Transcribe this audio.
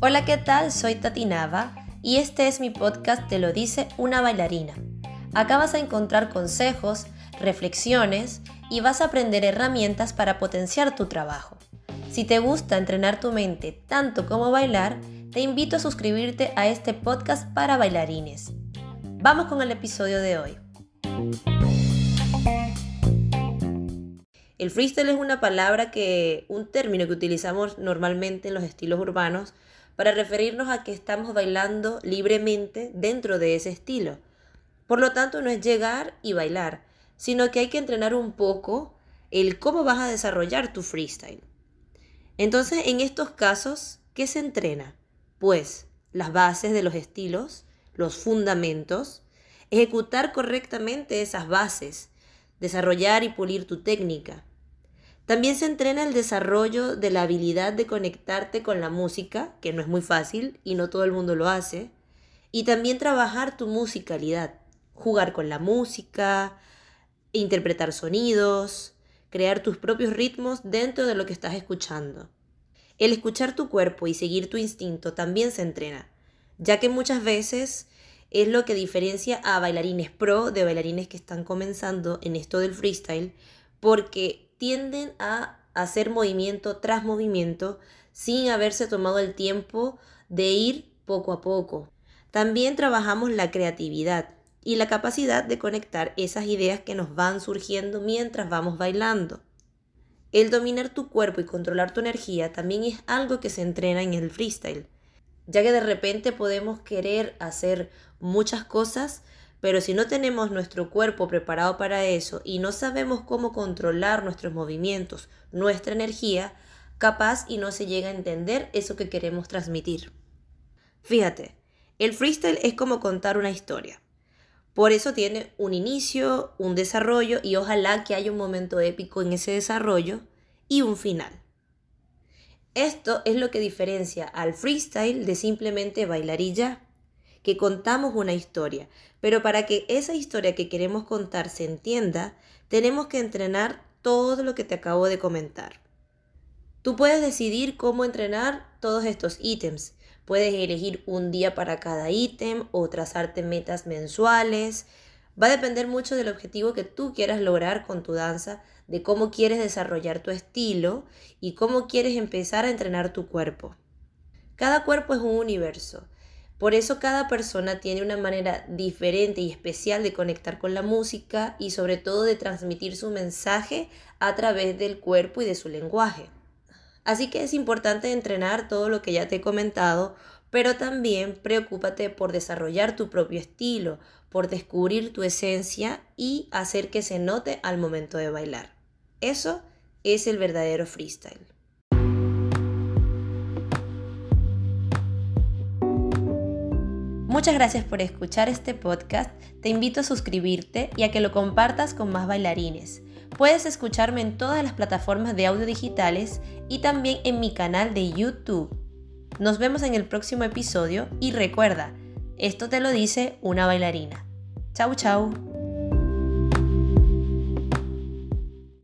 Hola, ¿qué tal? Soy Tati Nava y este es mi podcast Te lo dice una bailarina. Acá vas a encontrar consejos, reflexiones y vas a aprender herramientas para potenciar tu trabajo. Si te gusta entrenar tu mente tanto como bailar, te invito a suscribirte a este podcast para bailarines. Vamos con el episodio de hoy. El freestyle es una palabra que, un término que utilizamos normalmente en los estilos urbanos para referirnos a que estamos bailando libremente dentro de ese estilo. Por lo tanto, no es llegar y bailar, sino que hay que entrenar un poco el cómo vas a desarrollar tu freestyle. Entonces, en estos casos, ¿qué se entrena? Pues las bases de los estilos, los fundamentos, ejecutar correctamente esas bases, desarrollar y pulir tu técnica. También se entrena el desarrollo de la habilidad de conectarte con la música, que no es muy fácil y no todo el mundo lo hace. Y también trabajar tu musicalidad, jugar con la música, interpretar sonidos, crear tus propios ritmos dentro de lo que estás escuchando. El escuchar tu cuerpo y seguir tu instinto también se entrena, ya que muchas veces es lo que diferencia a bailarines pro de bailarines que están comenzando en esto del freestyle, porque tienden a hacer movimiento tras movimiento sin haberse tomado el tiempo de ir poco a poco. También trabajamos la creatividad y la capacidad de conectar esas ideas que nos van surgiendo mientras vamos bailando. El dominar tu cuerpo y controlar tu energía también es algo que se entrena en el freestyle ya que de repente podemos querer hacer muchas cosas, pero si no tenemos nuestro cuerpo preparado para eso y no sabemos cómo controlar nuestros movimientos, nuestra energía, capaz y no se llega a entender eso que queremos transmitir. Fíjate, el freestyle es como contar una historia. Por eso tiene un inicio, un desarrollo y ojalá que haya un momento épico en ese desarrollo y un final. Esto es lo que diferencia al freestyle de simplemente bailar y ya, que contamos una historia, pero para que esa historia que queremos contar se entienda, tenemos que entrenar todo lo que te acabo de comentar. Tú puedes decidir cómo entrenar todos estos ítems. Puedes elegir un día para cada ítem o trazarte metas mensuales. Va a depender mucho del objetivo que tú quieras lograr con tu danza, de cómo quieres desarrollar tu estilo y cómo quieres empezar a entrenar tu cuerpo. Cada cuerpo es un universo. Por eso cada persona tiene una manera diferente y especial de conectar con la música y sobre todo de transmitir su mensaje a través del cuerpo y de su lenguaje. Así que es importante entrenar todo lo que ya te he comentado, pero también preocúpate por desarrollar tu propio estilo, por descubrir tu esencia y hacer que se note al momento de bailar. Eso es el verdadero freestyle. Muchas gracias por escuchar este podcast. Te invito a suscribirte y a que lo compartas con más bailarines. Puedes escucharme en todas las plataformas de audio digitales y también en mi canal de YouTube. Nos vemos en el próximo episodio y recuerda, esto te lo dice una bailarina. Chau chau.